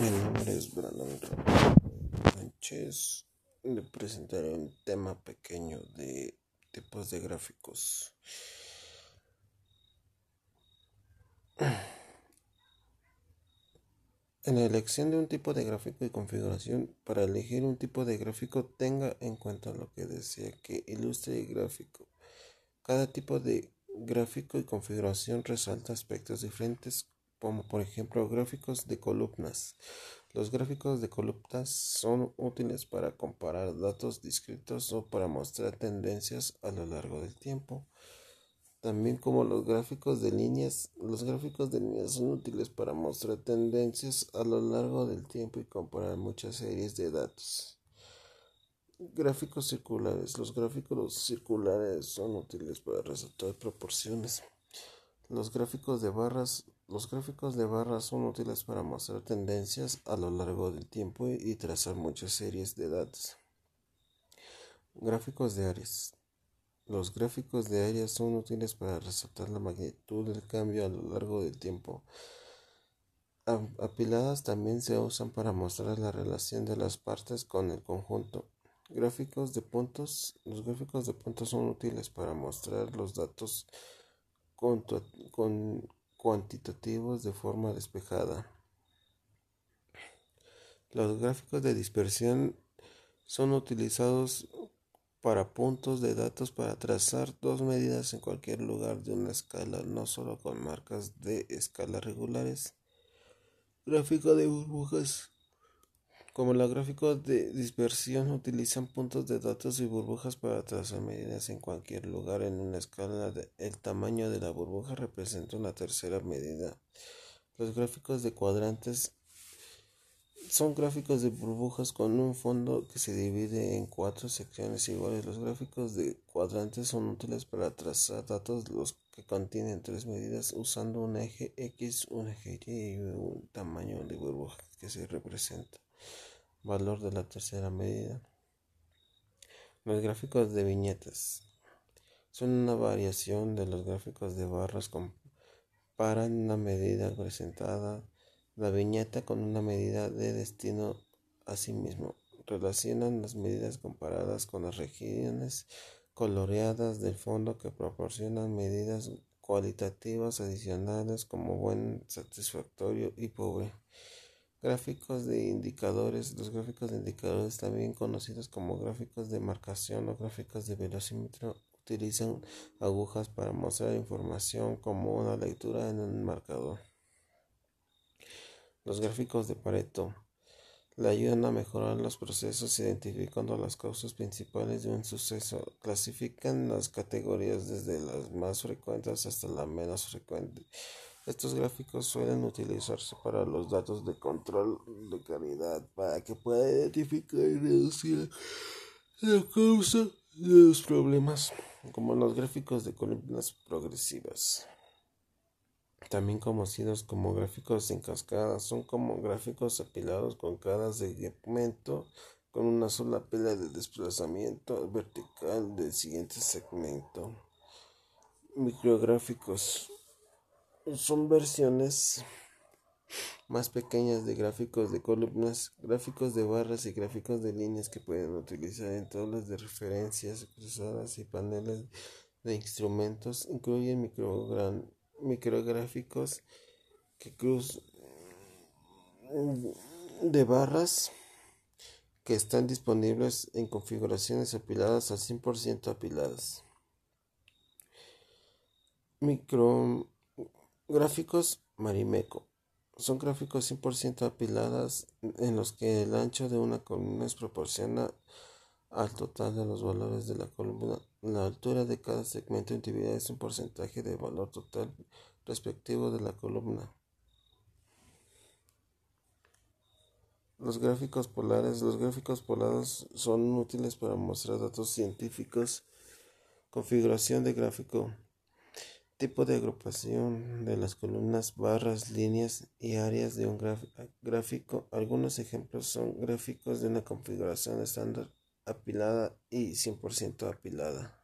Mi nombre es Brandon Sánchez. Le presentaré un tema pequeño de tipos de gráficos. En la elección de un tipo de gráfico y configuración, para elegir un tipo de gráfico tenga en cuenta lo que desea que ilustre el gráfico. Cada tipo de gráfico y configuración resalta aspectos diferentes como por ejemplo gráficos de columnas. Los gráficos de columnas son útiles para comparar datos discretos o para mostrar tendencias a lo largo del tiempo. También como los gráficos de líneas, los gráficos de líneas son útiles para mostrar tendencias a lo largo del tiempo y comparar muchas series de datos. Gráficos circulares. Los gráficos circulares son útiles para resaltar proporciones. Los gráficos de barras los gráficos de barras son útiles para mostrar tendencias a lo largo del tiempo y trazar muchas series de datos. Gráficos de áreas. Los gráficos de áreas son útiles para resaltar la magnitud del cambio a lo largo del tiempo. Apiladas también se usan para mostrar la relación de las partes con el conjunto. Gráficos de puntos. Los gráficos de puntos son útiles para mostrar los datos con, con cuantitativos de forma despejada. Los gráficos de dispersión son utilizados para puntos de datos para trazar dos medidas en cualquier lugar de una escala, no solo con marcas de escala regulares. Gráfico de burbujas. Como los gráficos de dispersión utilizan puntos de datos y burbujas para trazar medidas en cualquier lugar en una escala, el tamaño de la burbuja representa una tercera medida. Los gráficos de cuadrantes son gráficos de burbujas con un fondo que se divide en cuatro secciones iguales. Los gráficos de cuadrantes son útiles para trazar datos los que contienen tres medidas usando un eje X, un eje Y y un tamaño de burbuja que se representa valor de la tercera medida. Los gráficos de viñetas son una variación de los gráficos de barras comparan una medida presentada la viñeta con una medida de destino a sí mismo. Relacionan las medidas comparadas con las regiones coloreadas del fondo que proporcionan medidas cualitativas adicionales como buen, satisfactorio y pobre. Gráficos de indicadores. Los gráficos de indicadores, también conocidos como gráficos de marcación o gráficos de velocímetro, utilizan agujas para mostrar información como una lectura en un marcador. Los gráficos de Pareto le ayudan a mejorar los procesos identificando las causas principales de un suceso. Clasifican las categorías desde las más frecuentes hasta la menos frecuente. Estos gráficos suelen utilizarse para los datos de control de calidad para que pueda identificar y reducir la causa de los problemas, como los gráficos de columnas progresivas. También conocidos como gráficos en cascada, son como gráficos apilados con cada segmento con una sola pila de desplazamiento vertical del siguiente segmento. Micrográficos son versiones más pequeñas de gráficos de columnas, gráficos de barras y gráficos de líneas que pueden utilizar en tablas de referencias cruzadas y paneles de instrumentos. Incluyen micrográficos que cruz de barras que están disponibles en configuraciones apiladas al 100% apiladas. Micro Gráficos Marimeco. Son gráficos 100% apiladas en los que el ancho de una columna es proporciona al total de los valores de la columna. La altura de cada segmento individual es un porcentaje del valor total respectivo de la columna. Los gráficos polares. Los gráficos polares son útiles para mostrar datos científicos. Configuración de gráfico. Tipo de agrupación de las columnas, barras, líneas y áreas de un gráfico. Algunos ejemplos son gráficos de una configuración estándar apilada y 100% apilada.